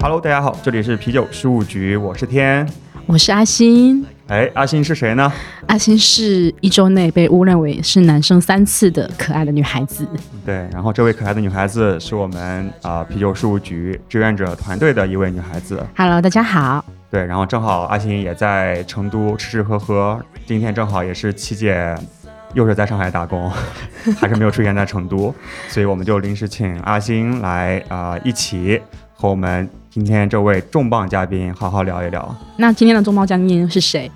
Hello，大家好，这里是啤酒事务局，我是天。我是阿星，哎，阿星是谁呢？阿星是一周内被误认为是男生三次的可爱的女孩子。对，然后这位可爱的女孩子是我们啊、啤酒事务局志愿者团队的一位女孩子。Hello，大家好。对，然后正好阿星也在成都吃吃喝喝，今天正好也是七姐又是在上海打工，还是没有出现在成都，所以我们就临时请阿星来啊、一起和我们今天这位重磅嘉宾好好聊一聊。那今天的重磅嘉宾是谁？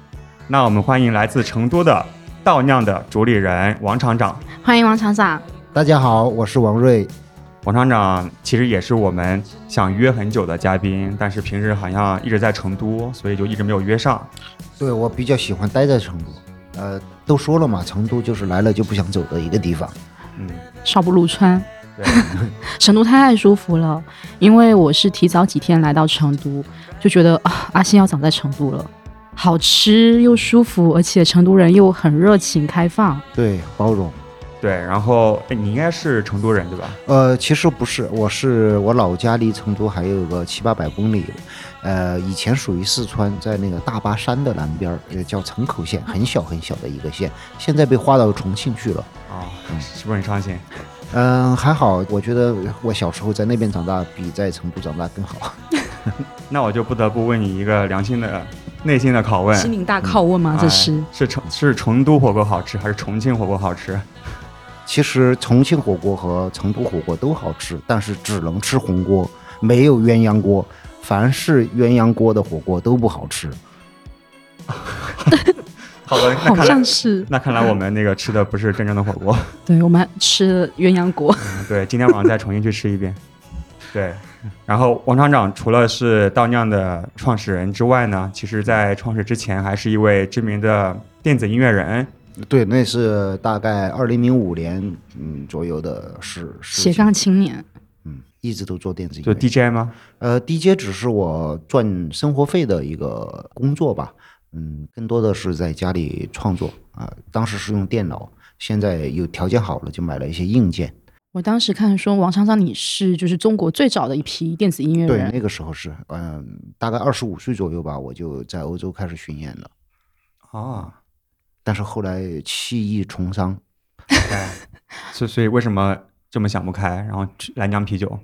那我们欢迎来自成都的倒酿的主理人王厂长。欢迎王厂长。大家好，我是王瑞。王厂长其实也是我们想约很久的嘉宾，但是平时好像一直在成都，所以就一直没有约上。对我比较喜欢待在成都，呃，都说了嘛，成都就是来了就不想走的一个地方。嗯，少不入川，对，成都太舒服了。因为我是提早几天来到成都，就觉得啊，阿信要长在成都了，好吃又舒服，而且成都人又很热情开放。对，包容。对，然后哎，你应该是成都人对吧？呃，其实不是，我是我老家离成都还有个七八百公里，呃，以前属于四川，在那个大巴山的南边儿，呃，叫城口县，很小很小的一个县，现在被划到重庆去了。啊、是不是很伤心？嗯、还好，我觉得我小时候在那边长大，比在成都长大更好。那我就不得不问你一个良心的、内心的拷问：心灵大拷问吗？这是哎是成是成都火锅好吃，还是重庆火锅好吃？其实重庆火锅和成都火锅都好吃，但是只能吃红锅，没有鸳鸯锅。凡是鸳鸯锅的火锅都不好吃。好的，那好像是。那看来我们那个吃的不是真正的火锅。对我们吃鸳鸯锅。嗯对，今天晚上再重新去吃一遍。对，然后王厂长除了是倒酿的创始人之外呢，其实在创始之前还是一位知名的电子音乐人。对，那是大概二零零五年嗯左右的事。事情斜杠青年，嗯，一直都做电子音就乐。DJ 吗？呃，DJ 只是我赚生活费的一个工作吧。嗯，更多的是在家里创作啊、当时是用电脑，现在有条件好了，就买了一些硬件。我当时看说王厂长你是就是中国最早的一批电子音乐对，人，那个时候是，嗯、大概二十五岁左右吧，我就在欧洲开始巡演了。啊，但是后来弃艺从商，所以所以为什么这么想不开，然后去来酿啤酒？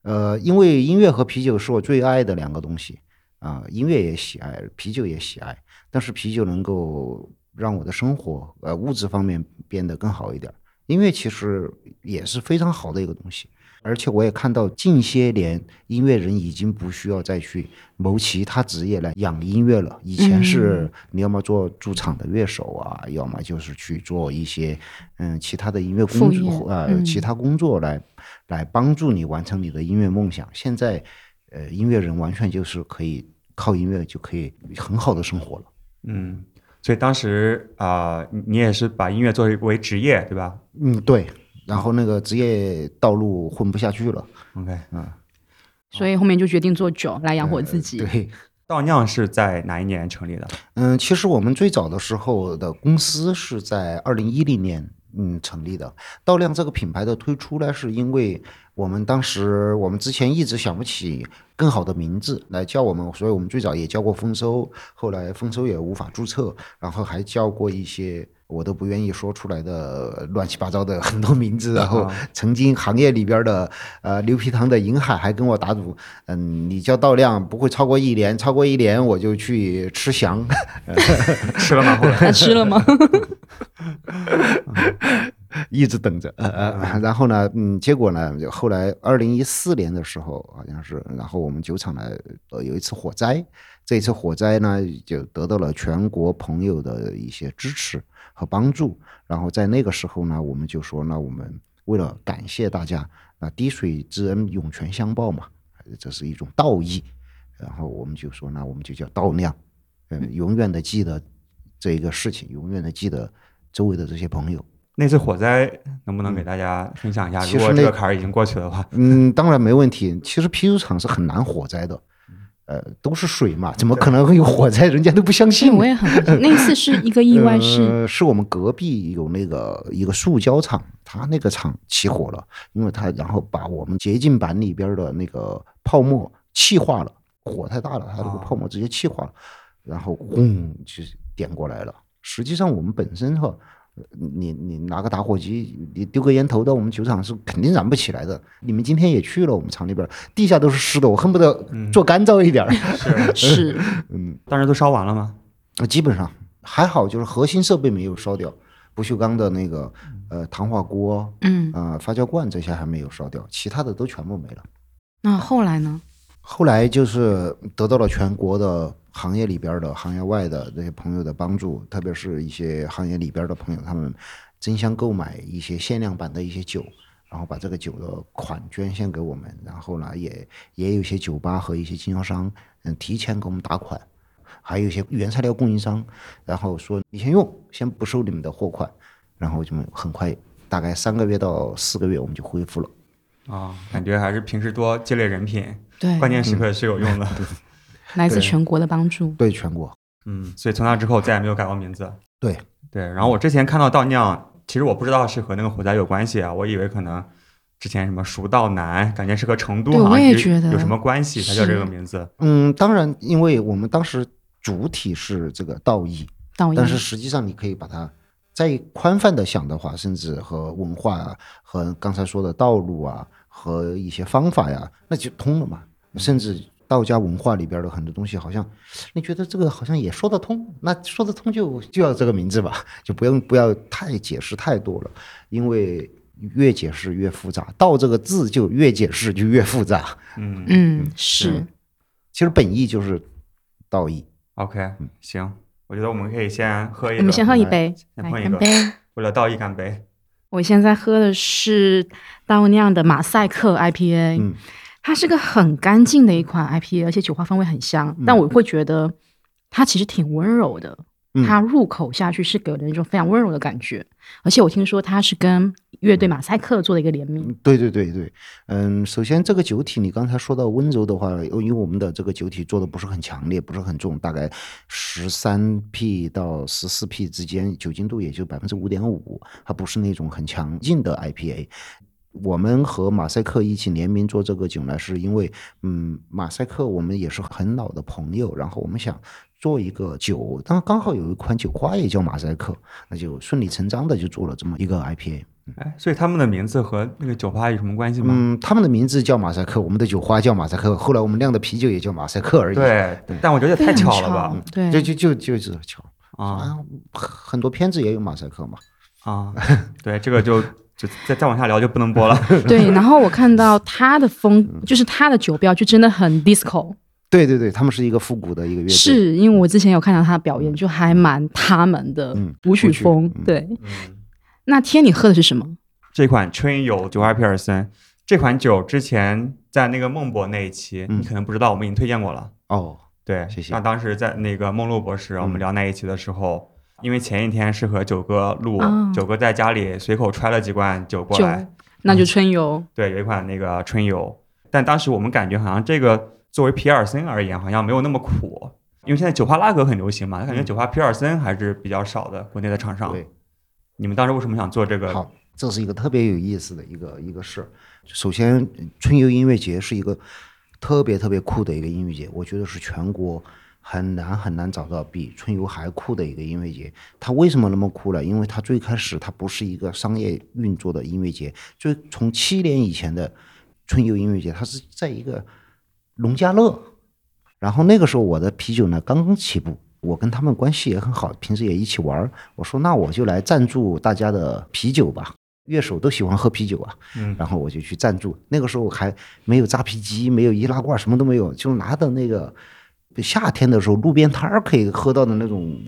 呃，因为音乐和啤酒是我最爱的两个东西啊、音乐也喜爱，啤酒也喜爱，但是啤酒能够让我的生活呃物质方面变得更好一点儿。音乐其实也是非常好的一个东西，而且我也看到近些年音乐人已经不需要再去谋其他职业来养音乐了。以前是你要么做驻场的乐手啊，要么就是去做一些嗯其他的音乐工作呃、嗯其他工作来来帮助你完成你的音乐梦想。现在呃音乐人完全就是可以靠音乐就可以很好的生活了。嗯，所以当时啊、你你也是把音乐作为为职业，对吧嗯，对。然后那个职业道路混不下去了，？OK，嗯所以后面就决定做酒来养活自己。对。道酿是在哪一年成立的？嗯，其实我们最早的时候的公司是在二零一零年嗯成立的。稻亮这个品牌的推出呢，是因为我们当时我们之前一直想不起更好的名字来叫我们，所以我们最早也叫过丰收，后来丰收也无法注册，然后还叫过一些。我都不愿意说出来的乱七八糟的 很多名字，然后啊曾经行业里边的呃牛皮糖的银海还跟我打赌，嗯，你叫到量不会超过一年，超过一年我就去吃翔，吃了吗？后来他吃了吗？一直等着，呃呃，然后呢，嗯，结果呢，就后来二零一四年的时候，好像是，然后我们酒厂呢，呃，有一次火灾，这一次火灾呢，就得到了全国朋友的一些支持和帮助，然后在那个时候呢，我们就说，那我们为了感谢大家，那滴水之恩涌泉相报嘛，这是一种道义，然后我们就说，那我们就叫道量，嗯，永远的记得这一个事情，永远的记得周围的这些朋友。那次火灾能不能给大家分享一下？如果其实那这个坎儿已经过去的话，嗯，当然没问题。其实啤酒厂是很难火灾的，呃，都是水嘛，怎么可能会有火灾？人家都不相，信。我也很那次是一个意外是，呃，是我们隔壁有那个一个塑胶厂，他那个厂起火了，因为他然后把我们洁净板里边的那个泡沫气化了，火太大了，它那个哦泡沫直接气化了，然后轰就点过来了。实际上我们本身哈。呃你你拿个打火机，你丢个烟头到我们酒厂是肯定燃不起来的。你们今天也去了我们厂里边，地下都是湿的，我恨不得做干燥一点儿。是是嗯，当时都烧完了吗？呃，基本上还好，就是核心设备没有烧掉，不锈钢的那个呃糖化锅、嗯，呃发酵罐这些还没有烧掉，其他的都全部没了。那后来呢？后来就是得到了全国的行业里边的、行业外的这些朋友的帮助，特别是一些行业里边的朋友，他们争相购买一些限量版的一些酒，然后把这个酒的款捐献给我们，然后呢，也也有一些酒吧和一些经销商，嗯，提前给我们打款，还有一些原材料供应商，然后说你先用，先不收你们的货款，然后就很快，大概三个月到四个月我们就恢复了。啊，感觉还是平时多积累人品，对，关键时刻是有用的。来自全国的帮助。对全国，嗯，所以从那之后再也没有改过名字。对对，然后我之前看到倒酿，其实我不知道是和那个火灾有关系啊，我以为可能之前什么蜀道难，感觉是和成都我好像是也觉得有什么关系，才叫这个名字。嗯，当然，因为我们当时主体是这个道义，道义但是实际上你可以把它再宽泛的想的话，甚至和文化啊，和刚才说的道路啊，和一些方法呀，那就通了嘛。甚至道家文化里边的很多东西，好像你觉得这个好像也说得通，那说得通就就要这个名字吧，就不用不要太解释太多了，因为越解释越复杂，道这个字就越解释就越复杂。嗯嗯是是其实本意就是道义。，OK，行，我觉得我们可以先喝一个，我们先喝一杯，先碰一个来干杯。为了道义干杯。我现在喝的是倒酿的马赛克 IPA，、嗯它是个很干净的一款 IPA，而且酒花风味很香，但我会觉得它其实挺温柔的。嗯。它入口下去是给人一种非常温柔的感觉，而且我听说它是跟乐队马赛克做的一个联名，对对对对，嗯，首先这个酒体，你刚才说到温柔的话，因为我们的这个酒体做的不是很强烈，不是很重，大概十三 P 到十四 P 之间，酒精度也就百分之五点五，它不是那种很强劲的 IPA。我们和马赛克一起联名做这个酒呢，是因为，嗯，马赛克我们也是很老的朋友，然后我们想做一个酒，当刚好有一款酒花也叫马赛克，那就顺理成章的就做了这么一个 IPA。哎，所以他们的名字和那个酒吧有什么关系吗？嗯，他们的名字叫马赛克，我们的酒花叫马赛克，后来我们酿的啤酒也叫马赛克而已。，对，但我觉得也太巧了吧？对，就就就就是巧啊啊，很多片子也有马赛克嘛。啊，对，这个就就再再往下聊就不能播了。对，然后我看到他的风，就是他的酒标就真的很 disco，对对对，他们是一个复古的一个乐队。是因为我之前有看到他的表演，就还蛮他们的嗯舞曲风。嗯对，嗯，那天你喝的是什么？这款春游九二皮尔森这款酒之前在那个孟博那一期，嗯你可能不知道，我们已经推荐过了。哦，对，谢谢那当时在那个孟露博士，我们嗯聊那一期的时候，因为前一天是和九哥录，哦九哥在家里随口揣了几罐酒过来，，那就春游。对，有一款那个春游，但当时我们感觉好像这个作为皮尔森而言，好像没有那么苦，因为现在酒花拉格很流行嘛，他感觉嗯酒花皮尔森还是比较少的，国内的厂商。对，你们当时为什么想做这个？好，这是一个特别有意思的一个一个事儿。首先，春游音乐节是一个特别特别酷的一个音乐节，我觉得是全国很难很难找到比春游还酷的一个音乐节。它为什么那么酷呢？因为它最开始它不是一个商业运作的音乐节，就从七年以前的春游音乐节，它是在一个农家乐。然后那个时候我的啤酒呢刚刚起步，我跟他们关系也很好，平时也一起玩儿。我说那我就来赞助大家的啤酒吧，乐手都喜欢喝啤酒啊。嗯然后我就去赞助。那个时候还没有扎啤机，没有易拉罐，什么都没有，就拿的那个夏天的时候路边摊儿可以喝到的那种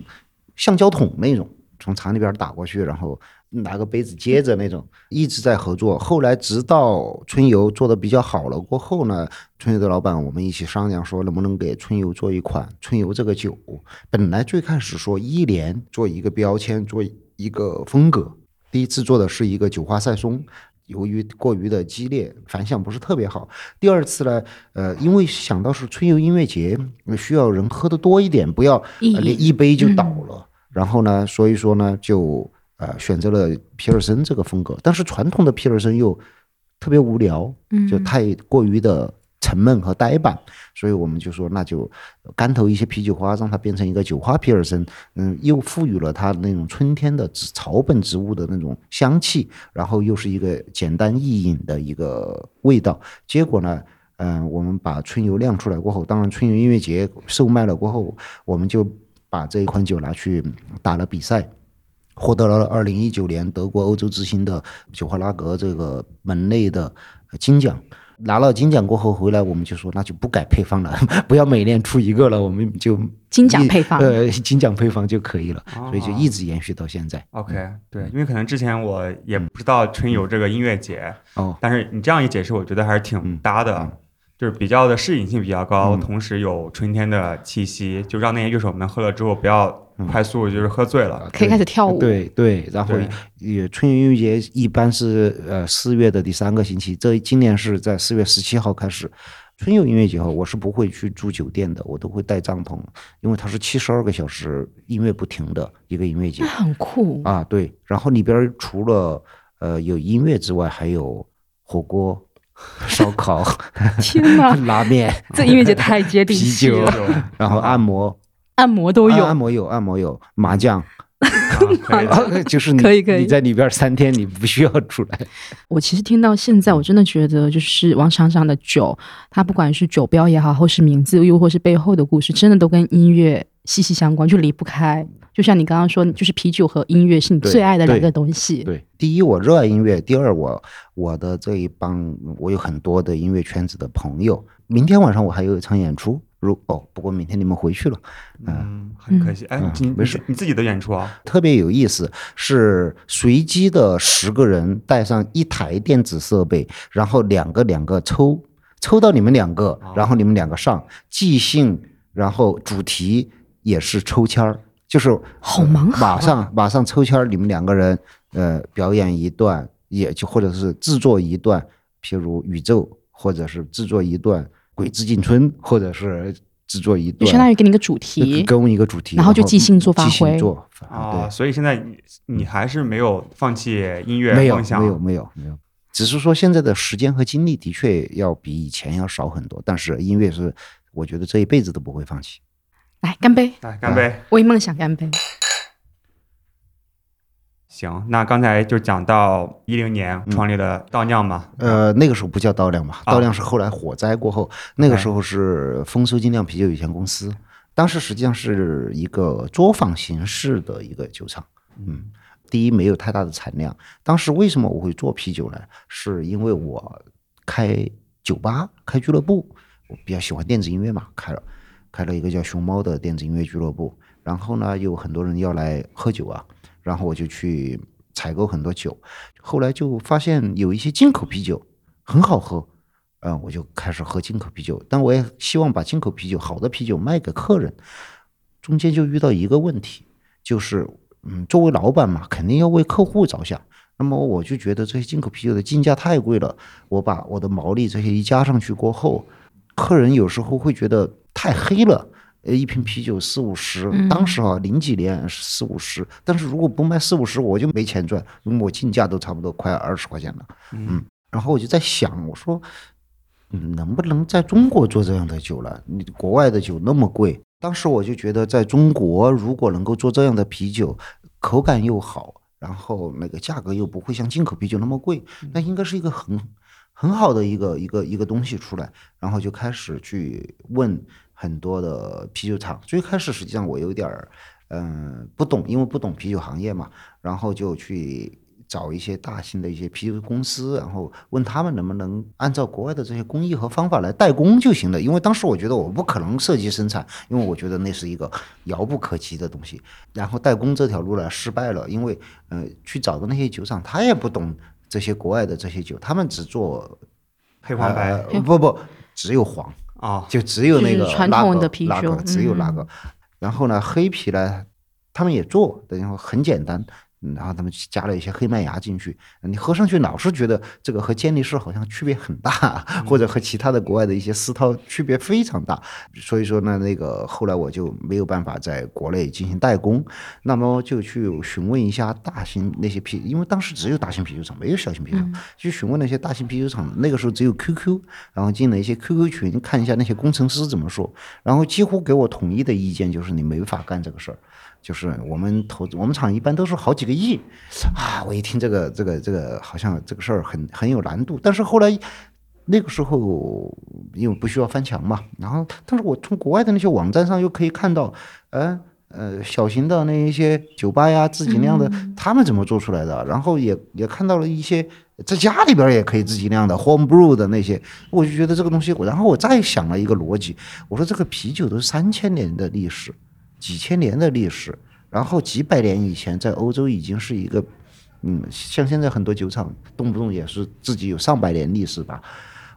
橡胶桶那种，从厂里边打过去，然后拿个杯子接着那种，一直在合作。后来直到春游做的比较好了过后呢，春游的老板我们一起商量说，能不能给春游做一款春游这个酒。本来最开始说一年做一个标签，做一个风格。第一次做的是一个酒花赛松，由于过于的激烈，反响不是特别好。第二次呢，呃，因为想到是春游音乐节，需要人喝的多一点，不要、一杯就倒了。然后呢，所以说呢，就呃选择了皮尔森这个风格，但是传统的皮尔森又特别无聊，嗯。就太过于的沉闷和呆板，所以我们就说那就干投一些啤酒花，让它变成一个酒花皮尔森，嗯，又赋予了它那种春天的植草本植物的那种香气，然后又是一个简单易饮的一个味道。结果呢，嗯、我们把春游亮出来过后，当然春游音乐节售卖了过后，我们就把这一款酒拿去打了比赛。获得了二零一九年德国欧洲之星的酒花拉格这个门类的金奖。拿了金奖过后回来，我们就说那就不改配方了，不要每年出一个了，我们就金奖配方呃，金奖配方就可以了，哦所以就一直延续到现在。OK，对，因为可能之前我也不知道春游这个音乐节，哦，但是你这样一解释，我觉得还是挺搭的，嗯就是比较的适应性比较高，嗯同时有春天的气息，就让那些乐手们喝了之后不要快速就是喝醉了。可以开始跳舞。对对，然后也春游音乐节一般是呃四月的第三个星期，这今年是在四月十七号开始。春游音乐节后，我是不会去住酒店的，我都会带帐篷，因为它是七十二个小时音乐不停的一个音乐节那很酷。啊。对，然后里边儿除了呃有音乐之外，还有火锅、烧烤、天哪，拉面、这音乐节太接地气了。啤气酒了，然后按摩。按摩都有。按摩有按摩有。麻将，就是你可以可以。你在里边三天你不需要出来。我其实听到现在，我真的觉得就是王厂长的酒，它不管是酒标也好，或是名字，又或是背后的故事，真的都跟音乐息息相关，就离不开。就像你刚刚说，就是啤酒和音乐是你最爱的两个东西。对，第一我热爱音乐，第二我我的这一帮我有很多的音乐圈子的朋友。明天晚上我还有一场演出，如哦，不过明天你们回去了。嗯，很可惜。哎没事你自己的演出啊？特别有意思，是随机的十个人带上一台电子设备，然后两个两个抽，抽到你们两个，然后你们两个上，即兴，然后主题也是抽签儿，就是好忙马上马上抽签儿，你们两个人呃表演一段，也就或者是制作一段，譬如宇宙，或者是制作一段鬼子进村，或者是制作一就段，相当于给你一个主题，给我们一个主题，然后就即兴做发即兴挥做啊，对。所以现在你你还是没有放弃音乐没有梦想，没有没有没有，只是说现在的时间和精力的确要比以前要少很多，但是音乐是我觉得这一辈子都不会放弃。来干杯，来干杯。为梦想干杯。行，那刚才就讲到一零年创立了倒酿嘛，呃，那个时候不叫倒酿嘛，啊倒酿是后来火灾过后，那个时候是丰收精酿啤酒有限公司，当时实际上是一个作坊形式的一个酒厂。嗯，第一没有太大的产量。当时为什么我会做啤酒呢？是因为我开酒吧、开俱乐部，我比较喜欢电子音乐嘛，开了开了一个叫熊猫的电子音乐俱乐部。然后呢，有很多人要来喝酒啊，然后我就去采购很多酒。后来就发现有一些进口啤酒很好喝，嗯、我就开始喝进口啤酒。但我也希望把进口啤酒好的啤酒卖给客人。中间就遇到一个问题，就是嗯，作为老板嘛，肯定要为客户着想。那么我就觉得这些进口啤酒的进价太贵了，我把我的毛利这些一加上去过后，客人有时候会觉得太黑了。呃，一瓶啤酒四五十，当时啊零几年是四五十，但是如果不卖四五十，我就没钱赚，因为我进价都差不多快二十块钱了。嗯，然后我就在想，我说，嗯，能不能在中国做这样的酒了？你国外的酒那么贵，当时我就觉得，在中国如果能够做这样的啤酒，口感又好，然后那个价格又不会像进口啤酒那么贵，那应该是一个很很好的一个一个一个东西出来。然后就开始去问很多的啤酒厂。最开始实际上我有点儿嗯、不懂，因为不懂啤酒行业嘛，然后就去。找一些大型的一些啤酒公司，然后问他们能不能按照国外的这些工艺和方法来代工就行了。因为当时我觉得我不可能设计生产，因为我觉得那是一个遥不可及的东西。然后代工这条路呢失败了，因为呃去找的那些酒厂他也不懂这些国外的这些酒，他们只做黑黄白不不只有黄，啊，就只有那个就是传统的啤酒拉格只有拉嗯。格。然后呢，黑皮呢，他们也做，等于说很简单，嗯然后他们加了一些黑麦芽进去，你喝上去老是觉得这个和健力士好像区别很大，或者和其他的国外的一些私涛区别非常大。所以说呢，那个后来我就没有办法在国内进行代工，那么就去询问一下大型那些啤，因为当时只有大型啤酒厂，没有小型啤酒厂，去询问那些大型啤酒厂。那个时候只有 QQ，然后进了一些 QQ 群，看一下那些工程师怎么说，然后几乎给我统一的意见就是你没法干这个事儿。就是我们投资，我们厂一般都是好几个亿，啊！我一听这个这个这个，好像这个事儿很很有难度。但是后来那个时候，因为不需要翻墙嘛，然后但是我从国外的那些网站上又可以看到，呃呃，小型的那一些酒吧呀，自己酿的，他们怎么做出来的？然后也也看到了一些在家里边也可以自己酿的 home brew 的那些，我就觉得这个东西，然后我再想了一个逻辑，我说这个啤酒都是三千年的历史。几千年的历史，然后几百年以前，在欧洲已经是一个，嗯，像现在很多酒厂动不动也是自己有上百年历史吧。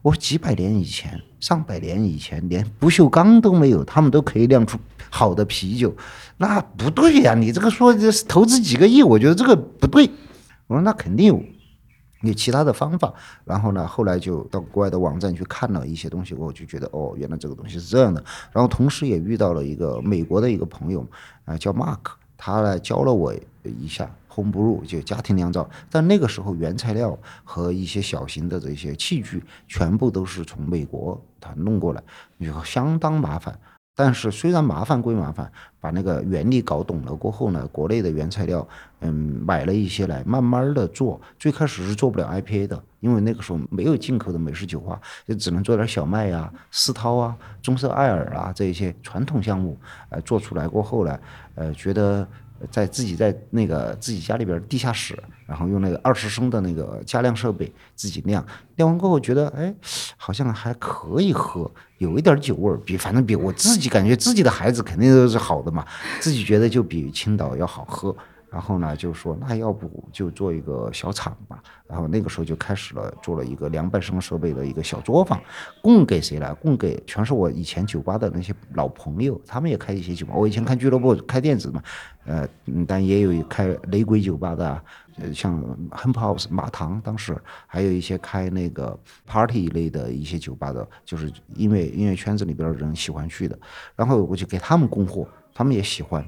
我几百年以前，上百年以前，连不锈钢都没有，他们都可以酿出好的啤酒，那不对呀！你这个说投资几个亿，我觉得这个不对。我说那肯定有。有其他的方法，然后呢，后来就到国外的网站去看了一些东西，我就觉得哦，原来这个东西是这样的。然后同时也遇到了一个美国的一个朋友，啊，叫 Mark，他来教了我一下 home brew，就家庭酿造。但那个时候原材料和一些小型的这些器具全部都是从美国他弄过来，就相当麻烦。但是虽然麻烦归麻烦，把那个原理搞懂了过后呢，国内的原材料，嗯，买了一些来，慢慢的做。最开始是做不了 IPA 的，因为那个时候没有进口的美式酒花，就只能做点小麦呀、丝涛啊、棕色艾尔啊这一些传统项目。呃，做出来过后呢，呃，觉得。在自己在那个自己家里边地下室，然后用那个二十升的那个加量设备自己酿，酿完过后觉得哎，好像还可以喝，有一点酒味儿，比反正比我自己感觉自己的孩子肯定都是好的嘛，自己觉得就比青岛要好喝。然后呢，就说那要不就做一个小厂吧。然后那个时候就开始了，做了一个两百升设备的一个小作坊，供给谁来？供给全是我以前酒吧的那些老朋友，他们也开一些酒吧。我以前看俱乐部开店子嘛，呃，但也有开雷鬼酒吧的，呃，像 Hemp House 马堂，当时还有一些开那个 party 类的一些酒吧的，就是音乐音乐圈子里边的人喜欢去的。然后我就给他们供货，他们也喜欢。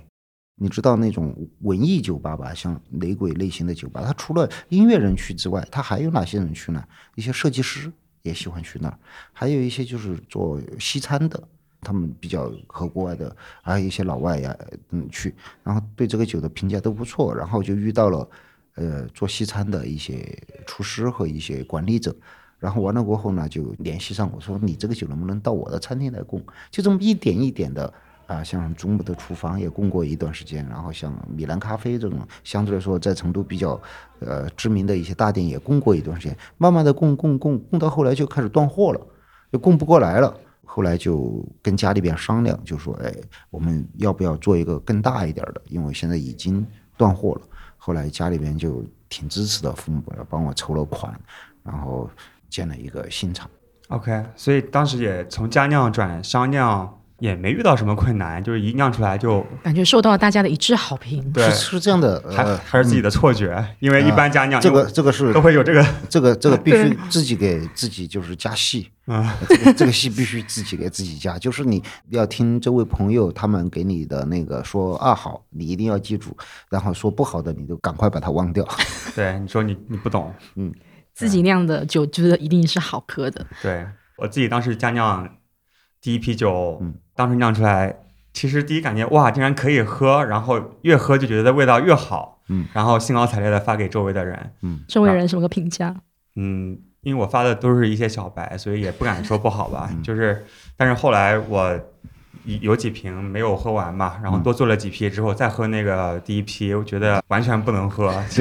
你知道那种文艺酒吧吧，像雷鬼类型的酒吧，它除了音乐人去之外，它还有哪些人去呢？一些设计师也喜欢去那儿，还有一些就是做西餐的，他们比较和国外的，还有一些老外呀，嗯，去，然后对这个酒的评价都不错，然后就遇到了，呃，做西餐的一些厨师和一些管理者，然后完了过后呢，就联系上我说，你这个酒能不能到我的餐厅来供？就这么一点一点的。啊，像中部的厨房也供过一段时间，然后像米兰咖啡这种相对来说在成都比较呃知名的一些大店也供过一段时间，慢慢的供供供供到后来就开始断货了，就供不过来了。后来就跟家里边商量，就说哎，我们要不要做一个更大一点的？因为现在已经断货了。后来家里边就挺支持的，父母帮我筹了款，然后建了一个新厂。OK，所以当时也从家酿转商酿。也没遇到什么困难，就是一酿出来就感觉受到了大家的一致好评。对，是这样的，还还是自己的错觉，因为一般家酿这个这个是都会有这个 这个这个 必须自己给自己就是加戏啊，这个这个戏必须自己给自己加，就是你要听这位朋友他们给你的那个说啊好，你一定要记住，然后说不好的你就赶快把它忘掉。对，你说你你不懂，嗯，自己酿的酒觉得一定是好喝的。对我自己当时加酿第一批酒，嗯。当时酿出来，其实第一感觉哇，竟然可以喝，然后越喝就觉得味道越好，嗯，然后兴高采烈的发给周围的人，嗯，周围人什么个评价？嗯，因为我发的都是一些小白，所以也不敢说不好吧，就是，但是后来我有几瓶没有喝完嘛，然后多做了几批之后再喝那个第一批，我觉得完全不能喝，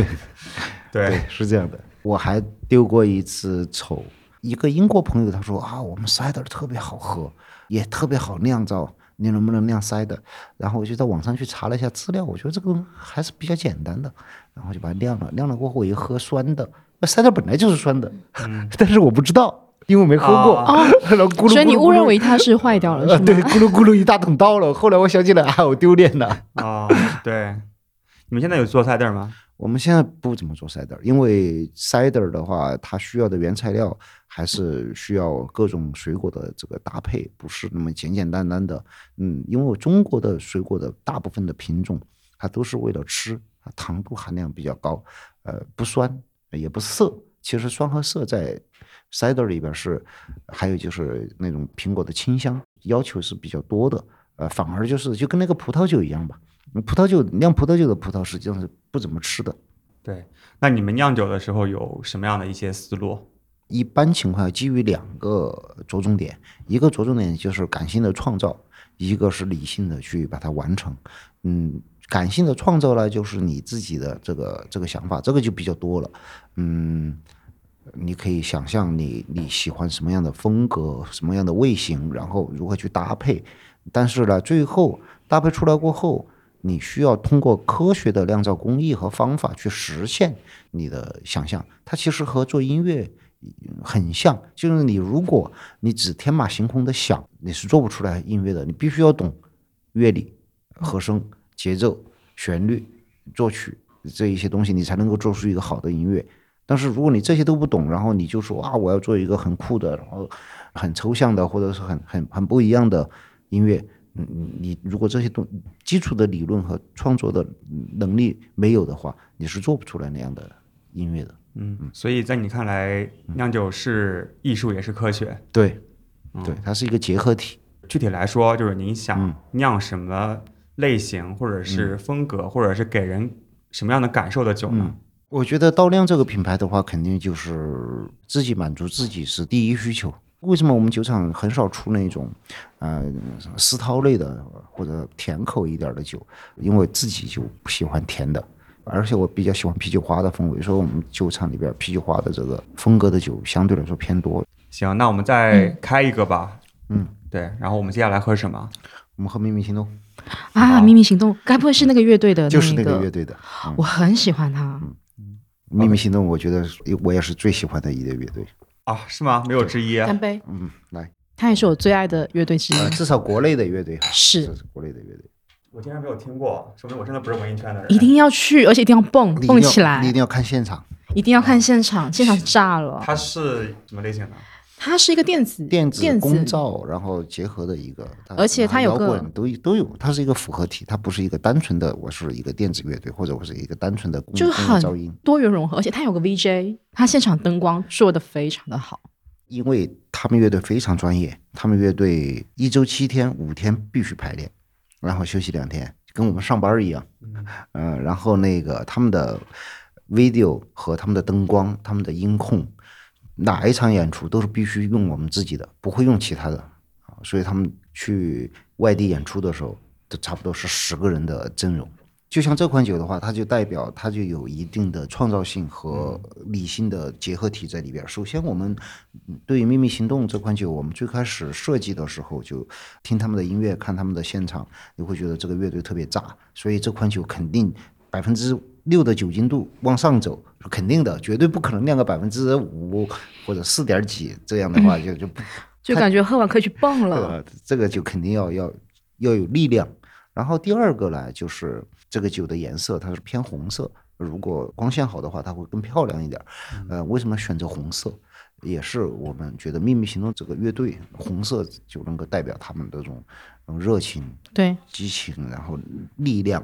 对，对，是这样的。我还丢过一次丑，一个英国朋友他说啊，我们 cider 特别好喝。也特别好酿造，你能不能酿塞的？然后我就在网上去查了一下资料，我觉得这个还是比较简单的，然后就把它酿了。酿了过后我一喝酸的，那塞的本来就是酸的，但是我不知道，因为没喝过。哦，所以你误认为它是坏掉了，是吗？对，咕噜咕噜一大桶倒了。后来我想起来，啊，我丢脸了。啊，对，你们现在有做 cider 吗？我们现在不怎么做 cider，因为 cider 的话，它需要的原材料还是需要各种水果的这个搭配，不是那么简简单单的。嗯，因为中国的水果的大部分的品种，它都是为了吃，糖度含量比较高，呃，不酸也不涩。其实酸和涩在 cider 里边是，还有就是那种苹果的清香，要求是比较多的。呃，反而就是就跟那个葡萄酒一样吧。葡萄酒酿葡萄酒的葡萄实际上是不怎么吃的。对，那你们酿酒的时候有什么样的一些思路？一般情况下，基于两个着重点，一个着重点就是感性的创造，一个是理性的去把它完成。嗯，感性的创造呢，就是你自己的这个这个想法，这个就比较多了。嗯，你可以想象你你喜欢什么样的风格，什么样的味型，然后如何去搭配。但是呢，最后搭配出来过后。你需要通过科学的酿造工艺和方法去实现你的想象，它其实和做音乐很像。就是你如果你只天马行空的想，你是做不出来音乐的。你必须要懂乐理、和声、节奏、旋律、作曲这一些东西，你才能够做出一个好的音乐。但是如果你这些都不懂，然后你就说啊，我要做一个很酷的，然后很抽象的，或者是很很很不一样的音乐。嗯，你如果这些东基础的理论和创作的能力没有的话，你是做不出来那样的音乐的。嗯，所以在你看来，酿酒是艺术也是科学。对，对，它是一个结合体。具体来说，就是你想酿什么类型，或者是风格，或者是给人什么样的感受的酒呢？我觉得道酿这个品牌的话，肯定就是自己满足自己是第一需求。为什么我们酒厂很少出那种，呃，思涛类的或者甜口一点的酒？因为自己就不喜欢甜的，而且我比较喜欢啤酒花的风味，所以我们酒厂里边啤酒花的这个风格的酒相对来说偏多。行，那我们再开一个吧。嗯，对。然后我们接下来喝什么？我们喝秘密行动。啊，秘密行动，该不会是那个乐队的？就是那个乐队的。我很喜欢他。嗯，秘密行动，我觉得我也是最喜欢的一个乐队。啊，是吗？没有之一。干杯。嗯，来。他也是我最爱的乐队之一。至少国内的乐队是。国内的乐队。我竟然没有听过，说明我真的不是文艺圈的人。一定要去，而且一定要蹦蹦起来。你一定要看现场。一定要看现场，现场炸了。它是什么类型的？它是一个电子电子公造，然后结合的一个，而且它有个都都有，它是一个复合体，它不是一个单纯的我是一个电子乐队，或者我是一个单纯的就是很多元融合，而且它有个 VJ，它现场灯光做的非常的好。因为他们乐队非常专业，他们乐队一周七天五天必须排练，然后休息两天，跟我们上班一样。嗯，然后那个他们的 video 和他们的灯光、他们的音控。哪一场演出都是必须用我们自己的，不会用其他的啊，所以他们去外地演出的时候，都差不多是十个人的阵容。就像这款酒的话，它就代表它就有一定的创造性和理性的结合体在里边。首先，我们对于《秘密行动》这款酒，我们最开始设计的时候就听他们的音乐，看他们的现场，你会觉得这个乐队特别炸，所以这款酒肯定百分之。六的酒精度往上走肯定的，绝对不可能酿个百分之五或者四点几，这样的话 就就不就感觉喝完可以去蹦了。这个就肯定要要要有力量。然后第二个呢，就是这个酒的颜色它是偏红色，如果光线好的话，它会更漂亮一点。呃，为什么选择红色？也是我们觉得秘密行动这个乐队红色就能够代表他们这种热情、对激情，然后力量、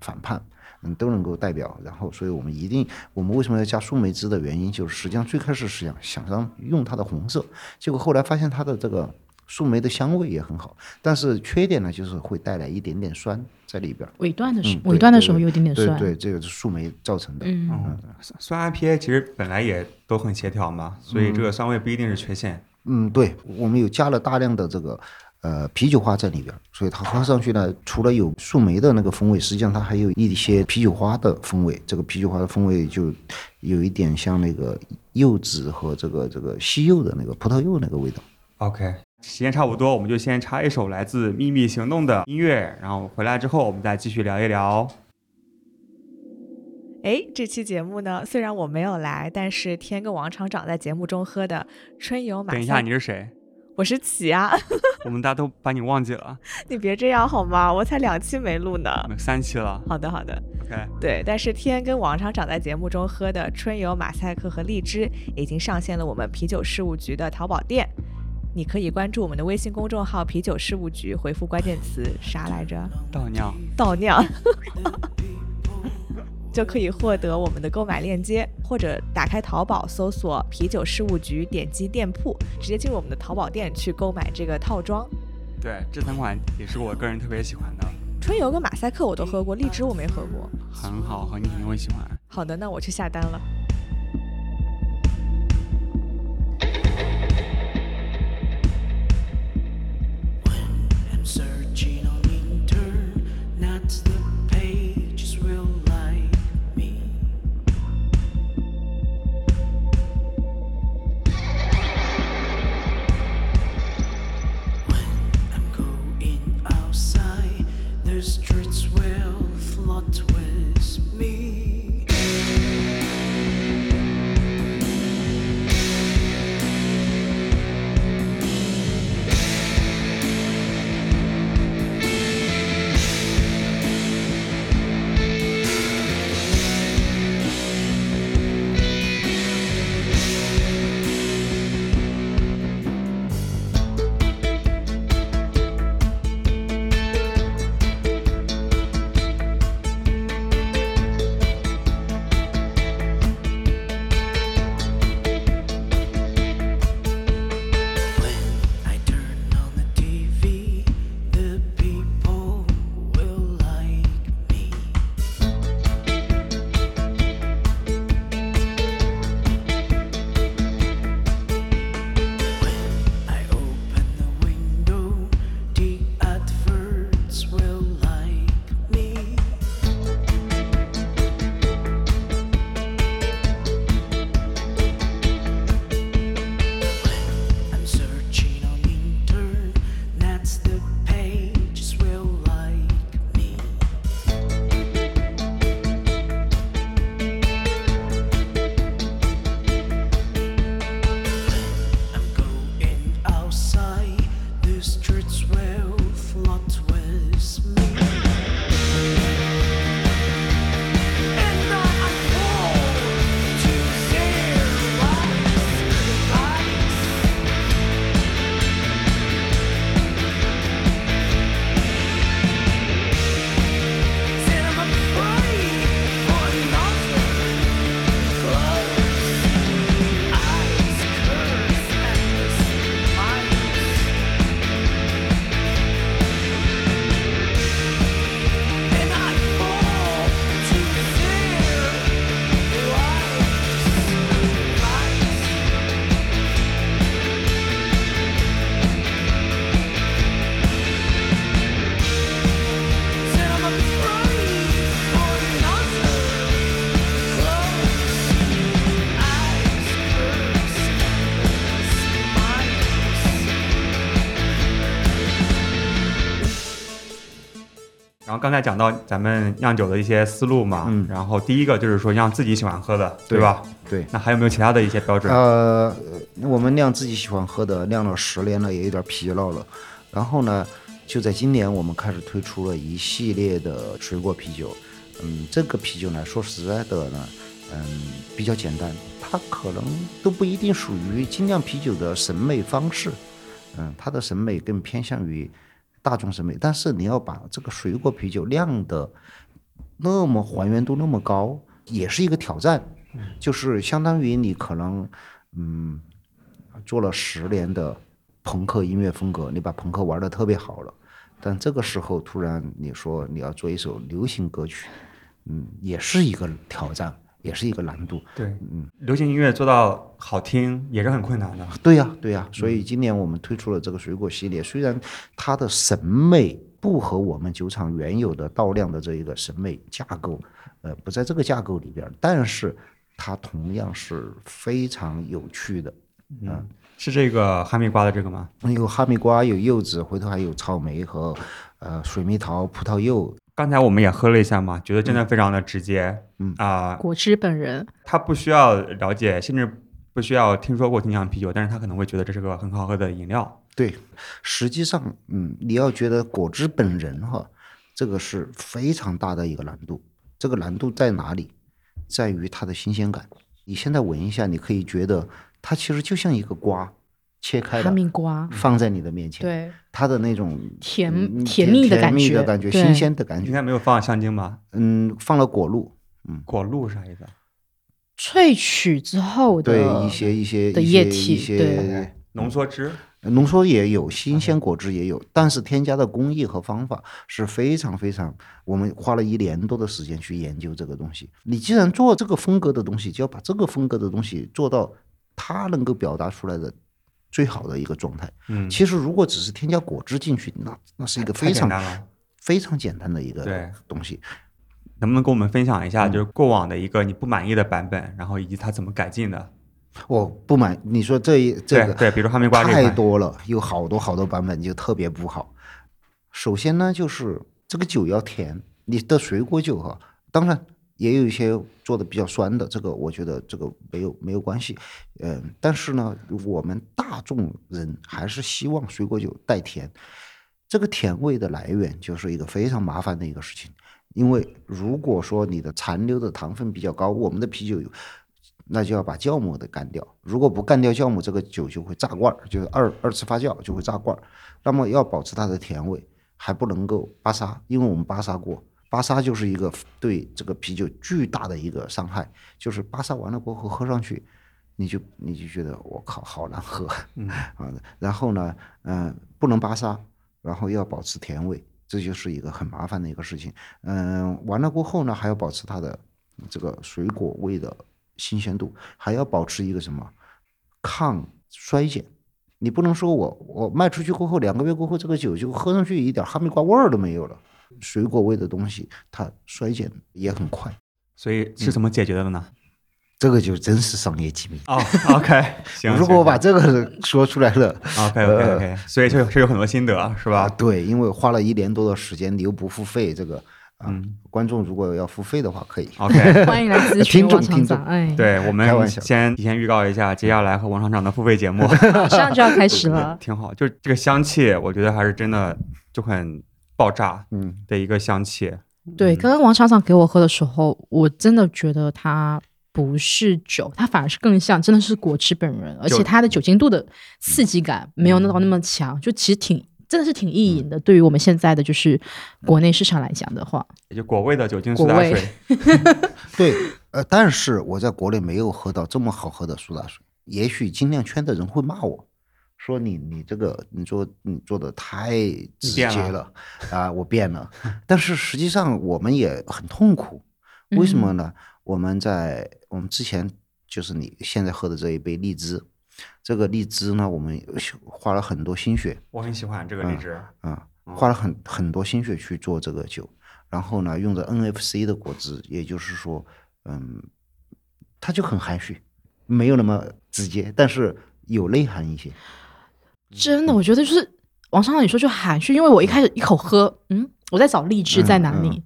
反叛。嗯，都能够代表，然后，所以我们一定，我们为什么要加树莓汁的原因，就是实际上最开始是想想让用它的红色，结果后来发现它的这个树莓的香味也很好，但是缺点呢，就是会带来一点点酸在里边。尾段的时候，尾段的时候有点点酸。对，这个是树莓造成的。嗯，酸 IPA 其实本来也都很协调嘛，所以这个酸味不一定是缺陷。嗯，对，我们有加了大量的这个。呃，啤酒花在里边，所以它喝上去呢，除了有树莓的那个风味，实际上它还有一些啤酒花的风味。这个啤酒花的风味就有一点像那个柚子和这个这个西柚的那个葡萄柚那个味道。OK，时间差不多，我们就先插一首来自《秘密行动》的音乐，然后回来之后我们再继续聊一聊。哎，这期节目呢，虽然我没有来，但是天跟王厂长在节目中喝的春游马。等一下，你是谁？我是启啊，我们大家都把你忘记了，你别这样好吗？我才两期没录呢。三期了。好的，好的。OK，对，但是天跟王厂长在节目中喝的春游、马赛克和荔枝已经上线了我们啤酒事务局的淘宝店，你可以关注我们的微信公众号“啤酒事务局”，回复关键词啥来着？倒尿。倒尿。就可以获得我们的购买链接，或者打开淘宝搜索“啤酒事务局”，点击店铺，直接进入我们的淘宝店去购买这个套装。对，这三款也是我个人特别喜欢的，春游跟马赛克我都喝过，荔枝我没喝过。很好喝，你肯定会喜欢。好的，那我去下单了。to the 刚才讲到咱们酿酒的一些思路嘛，嗯然后第一个就是说酿自己喜欢喝的，对吧？对，那还有没有其他的一些标准？呃，我们酿自己喜欢喝的，酿了十年了，也有点疲劳了。然后呢，就在今年，我们开始推出了一系列的水果啤酒。嗯，这个啤酒呢，说实在的呢，嗯，比较简单，它可能都不一定属于精酿啤酒的审美方式。嗯，它的审美更偏向于大众审美，但是你要把这个水果啤酒酿的那么还原度那么高，也是一个挑战。就是相当于你可能，嗯，做了十年的朋克音乐风格，你把朋克玩的特别好了，但这个时候突然你说你要做一首流行歌曲，嗯，也是一个挑战，也是一个难度。对，嗯，流行音乐做到好听也是很困难的。对呀、对呀、所以今年我们推出了这个水果系列，虽然它的审美不和我们酒厂原有的倒量的这一个审美架构，呃，不在这个架构里边儿，但是它同样是非常有趣的。嗯，是这个哈密瓜的这个吗？有哈密瓜，有柚子，回头还有草莓和呃水蜜桃、葡萄柚。刚才我们也喝了一下嘛，觉得真的非常的直接。嗯啊、果汁本人，他不需要了解，甚至不需要听说过精酿啤酒，但是他可能会觉得这是个很好喝的饮料。对，实际上，嗯，你要觉得果汁本人哈，这个是非常大的一个难度。这个难度在哪里？在于它的新鲜感。你现在闻一下，你可以觉得它其实就像一个瓜，切开哈了密瓜，放在你的面前，对，它的那种甜嗯甜蜜的感觉蜜的感觉，新鲜的感觉应。该没有放香精吧？嗯，放了果露，嗯果露啥意思？萃取之后的对一些一些的液体一些对浓缩汁。浓缩也有，新鲜果汁也有，但是添加的工艺和方法是非常非常，我们花了一年多的时间去研究这个东西。你既然做这个风格的东西，就要把这个风格的东西做到它能够表达出来的最好的一个状态。嗯，其实如果只是添加果汁进去，那那是一个非常。非常简单的一个东西。能不能跟我们分享一嗯下，就是过往的一个你不满意的版本，然后以及它怎么改进的？我不满，你说这一这个对对，比如哈密瓜太，多了，有好多好多版本就特别不好。首先呢，就是这个酒要甜，你的水果酒哈，当然也有一些做的比较酸的，这个我觉得这个没有没有关系，嗯，但是呢，我们大众人还是希望水果酒带甜，这个甜味的来源就是一个非常麻烦的一个事情，因为如果说你的残留的糖分比较高，我们的啤酒有。那就要把酵母的干掉。如果不干掉酵母，这个酒就会炸罐，就是二二次发酵就会炸罐。那么要保持它的甜味，还不能够巴沙，因为我们巴沙过，巴沙就是一个对这个啤酒巨大的一个伤害，就是巴沙完了过后喝上去，你就你就觉得我靠好难喝，嗯 啊，然后呢，嗯、不能巴沙，然后要保持甜味，这就是一个很麻烦的一个事情。嗯、完了过后呢，还要保持它的这个水果味的新鲜度，还要保持一个什么抗衰减。你不能说我我卖出去过后两个月过后，这个酒就喝上去一点哈密瓜味儿都没有了，水果味的东西它衰减也很快，所以是怎么解决的呢？这个就真是商业机密。哦，OK，行。如果我把这个说出来了，OK OK OK，所以就有是有很多心得是啊，吧？对，因为花了一年多的时间，你又不付费，这个啊，嗯观众如果要付费的话，可以。OK，欢迎来咨询听众王厂听众长。哎，，对我们先提前预告一下，接下来和王厂长的付费节目马 上就要开始了。挺好，就是这个香气，我觉得还是真的就很爆炸嗯，的一个香气。对，刚刚王厂长给我喝的时候，我真的觉得它不是酒，它反而是更像真的是果汁本人，而且它的酒精度的刺激感没有那到那么强，就其实挺真的是挺意淫的。对于我们现在的就是国内市场来讲的话，也就果味的酒精苏打味水，对，呃，但是我在国内没有喝到这么好喝的苏打水。也许精酿圈的人会骂我，说你你这个你做你做的太直接了 啊，我变了。但是实际上我们也很痛苦，为什么呢？我们在我们之前就是你现在喝的这一杯荔枝，这个荔枝呢，我们花了很多心血，我很喜欢这个荔枝。啊，花了很很多心血去做这个酒，然后呢，用着 NFC 的果汁，也就是说，嗯，它就很含蓄，没有那么直接，但是有内涵一些。真的我觉得就是王厂长你说就含蓄，因为我一开始一口喝，嗯，我在找荔枝在哪里。嗯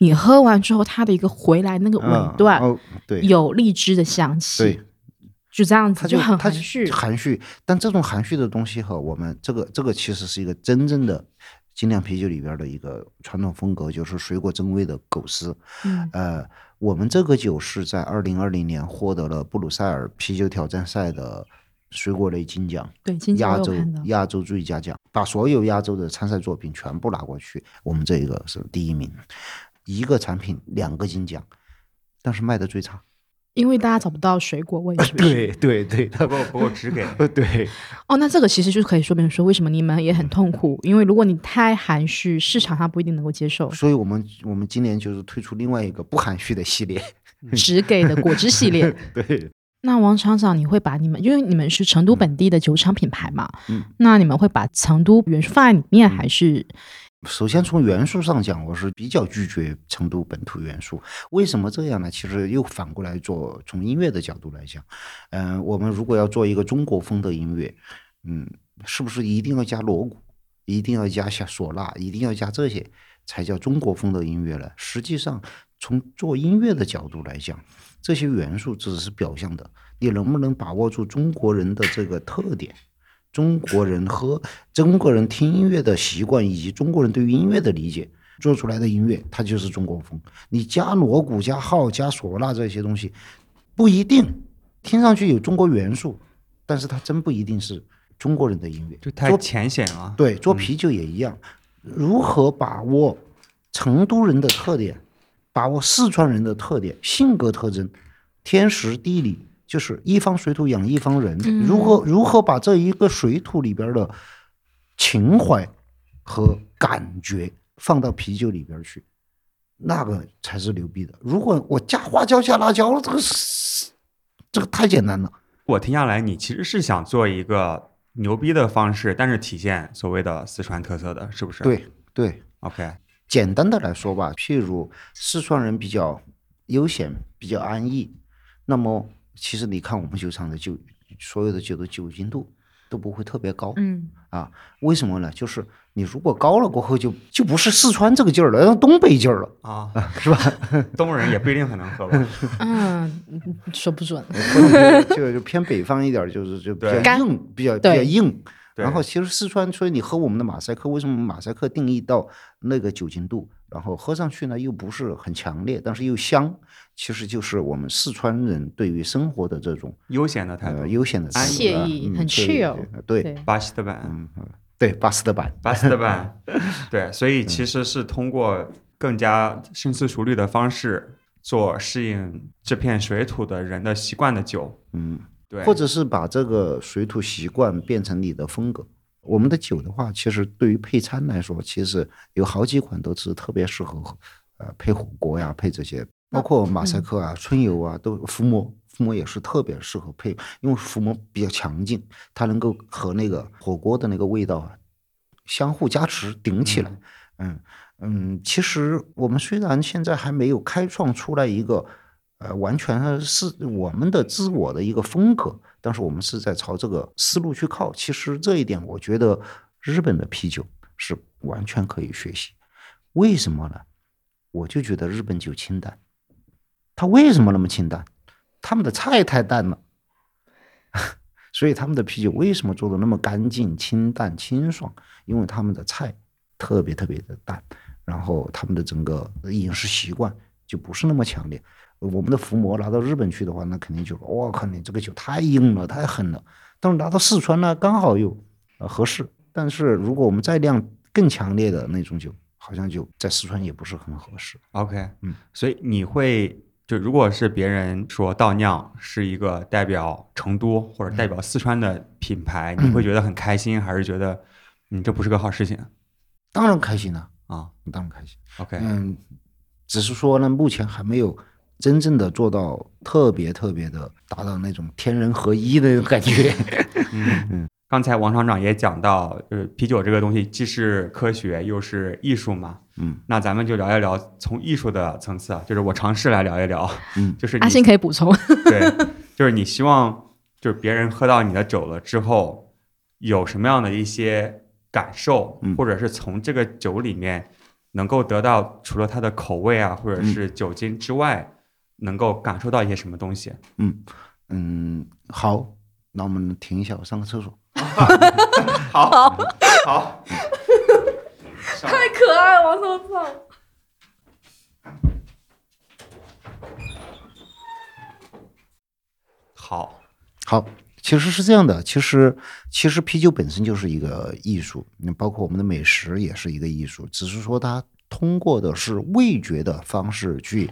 你喝完之后，它的一个回来那个尾嗯段、哦，对，有荔枝的香气，对，就这样子，它就它很含蓄。含蓄，但这种含蓄的东西和我们这个这个其实是一个真正的精酿啤酒里边的一个传统风格，就是水果真味的狗丝。嗯呃，我们这个酒是在二零二零年获得了布鲁塞尔啤酒挑战赛的水果类金奖，对，今天亚洲。亚洲最佳奖，把所有亚洲的参赛作品全部拿过去，我们这一个是第一名，一个产品两个金奖，但是卖的最差。因为大家找不到水果味，是不是？对 对，不够不够直给，呃 对，哦，那这个其实就可以说明说，为什么你们也很痛苦，因为如果你太含蓄，市场上不一定能够接受。所以我们我们今年就是推出另外一个不含蓄的系列。只给的果汁系列。对，那王厂长，你会把你们，因为你们是成都本地的酒厂品牌嘛，嗯，那你们会把成都元素放在里面，还是首先从元素上讲，我是比较拒绝成都本土元素。为什么这样呢？其实又反过来做，从音乐的角度来讲，嗯、我们如果要做一个中国风的音乐，嗯，是不是一定要加锣鼓，一定要加下唢呐，一定要加这些才叫中国风的音乐呢？实际上，从做音乐的角度来讲，这些元素只是表象的，你能不能把握住中国人的这个特点？中国人喝中国人听音乐的习惯，以及中国人对于音乐的理解做出来的音乐，它就是中国风。你加锣鼓、加号、加唢呐这些东西，不一定听上去有中国元素，但是它真不一定是中国人的音乐。就太做浅显了。对，做啤酒也一样，如何把握成都人的特点，把握四川人的特点、性格特征、天时地利，就是一方水土养一方人。如何如何把这一个水土里边的情怀和感觉放到啤酒里边去，那个才是牛逼的。如果我加花椒加辣椒，这个是这个太简单了。我听下来，你其实是想做一个牛逼的方式，但是体现所谓的四川特色的，是不是？对对，，OK，简单的来说吧，譬如四川人比较悠闲，比较安逸，那么其实你看我们酒厂的酒，所有的酒的酒精度都不会特别高。嗯，啊，为什么呢？就是你如果高了过后就，就不是四川这个劲儿了，要东北劲儿了，啊，是吧？东北人也不一定很能喝吧？嗯，说不准。就偏北方一点，就是就比对较硬，比较比较硬。对。然后其实四川，所以你喝我们的马赛克，为什么马赛克定义到那个酒精度，然后喝上去呢又不是很强烈，但是又香，其实就是我们四川人对于生活的这种悠闲的态度呃，悠闲的态度惬啊意很 chill 对对巴西的版，嗯嗯对巴斯德版，巴西的版，对，所以其实是通过更加深思熟虑的方式做适应这片水土的人的习惯的酒，嗯。对，或者是把这个水土习惯变成你的风格。我们的酒的话，其实对于配餐来说，其实有好几款都是特别适合呃配火锅呀，配这些，包括马赛克啊、春游啊，都伏魔。伏魔也是特别适合配，因为伏魔比较强劲，它能够和那个火锅的那个味道啊相互加持顶起来。嗯嗯，其实我们虽然现在还没有开创出来一个呃完全是我们的自我的一个风格，但是我们是在朝这个思路去靠。其实这一点，我觉得日本的啤酒是完全可以学习。为什么呢？我就觉得日本酒清淡，它为什么那么清淡？他们的菜太淡了。所以他们的啤酒为什么做的那么干净、清淡、清爽？因为他们的菜特别特别的淡，然后他们的整个饮食习惯就不是那么强烈。我们的伏魔拿到日本去的话，那肯定就我靠，你这个酒太硬了，太狠了。但是拿到四川呢，刚好又呃合适。但是如果我们再酿更强烈的那种酒，好像就在四川也不是很合适。OK，嗯，所以你会就如果是别人说倒酿是一个代表成都或者代表四川的品牌，你会觉得很开心，还是觉得嗯这不是个好事情当然开心了，啊当然开心。？OK，嗯，只是说呢，目前还没有真正的做到特别特别的达到那种天人合一的那种感觉。嗯，刚才王厂长也讲到，就是啤酒这个东西既是科学又是艺术嘛。嗯，那咱们就聊一聊从艺术的层次啊，就是我尝试来聊一聊，嗯，就是阿你信可以补充。对，就是你希望就是别人喝到你的酒了之后，有什么样的一些感受，嗯或者是从这个酒里面能够得到除了它的口味啊，或者是酒精之外，能够感受到一些什么东西？嗯嗯，好，那我们停一下，我上个厕所。好，好，太可爱了，我操！好，好，其实是这样的，其实其实啤酒本身就是一个艺术，你包括我们的美食也是一个艺术，只是说它通过的是味觉的方式去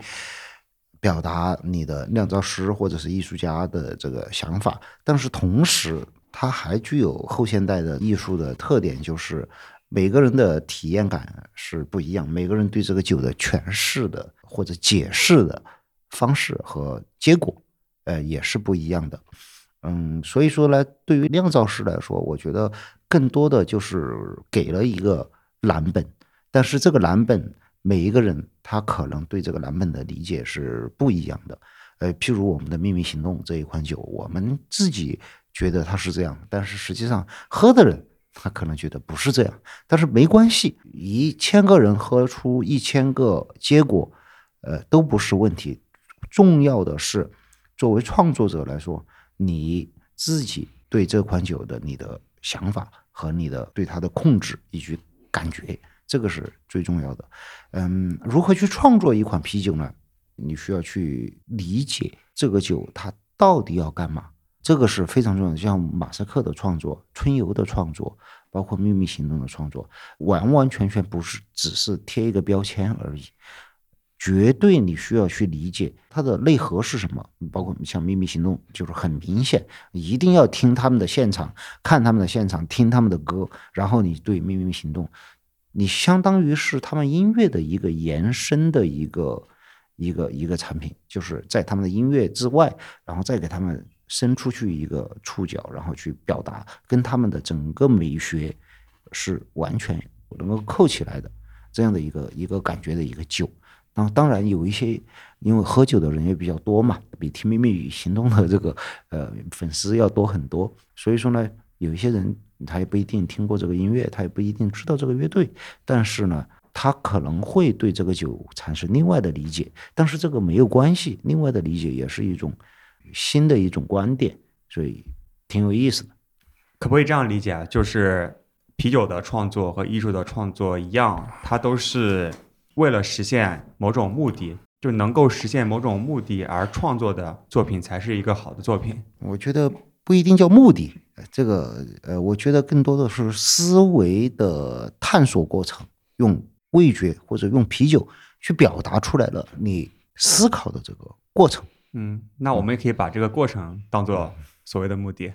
表达你的酿造师或者是艺术家的这个想法，但是同时它还具有后现代的艺术的特点，就是每个人的体验感是不一样，每个人对这个酒的诠释的或者解释的方式和结果，呃，也是不一样的。嗯，所以说呢，对于酿造师来说，我觉得更多的就是给了一个蓝本，但是这个蓝本每一个人他可能对这个蓝本的理解是不一样的。呃，譬如我们的秘密行动这一款酒，我们自己觉得它是这样，但是实际上喝的人他可能觉得不是这样，但是没关系，一千个人喝出一千个结果，呃，都不是问题。重要的是，作为创作者来说，你自己对这款酒的你的想法和你的对它的控制以及感觉，这个是最重要的。嗯，如何去创作一款啤酒呢？你需要去理解这个酒它到底要干嘛，这个是非常重要的。像马赛克的创作、春游的创作，包括秘密行动的创作，完完全全不是只是贴一个标签而已。绝对你需要去理解它的内核是什么，包括像秘密行动，就是很明显，一定要听他们的现场，看他们的现场，听他们的歌，然后你对秘密行动，你相当于是他们音乐的一个延伸的一个一个一个产品，就是在他们的音乐之外，然后再给他们伸出去一个触角，然后去表达，跟他们的整个美学是完全能够扣起来的这样的一个一个感觉的一个酒。然后当然有一些，因为喝酒的人也比较多嘛，比听秘密语行动的这个呃粉丝要多很多，所以说呢，有一些人他也不一定听过这个音乐，他也不一定知道这个乐队，但是呢，他可能会对这个酒产生另外的理解，但是这个没有关系，另外的理解也是一种新的一种观点，所以挺有意思的。可不可以这样理解啊？就是啤酒的创作和艺术的创作一样，它都是为了实现某种目的，就能够实现某种目的而创作的作品才是一个好的作品。我觉得不一定叫目的，呃这个呃，我觉得更多的是思维的探索过程，用味觉或者用啤酒去表达出来了你思考的这个过程嗯，那我们也可以把这个过程当做所谓的目的，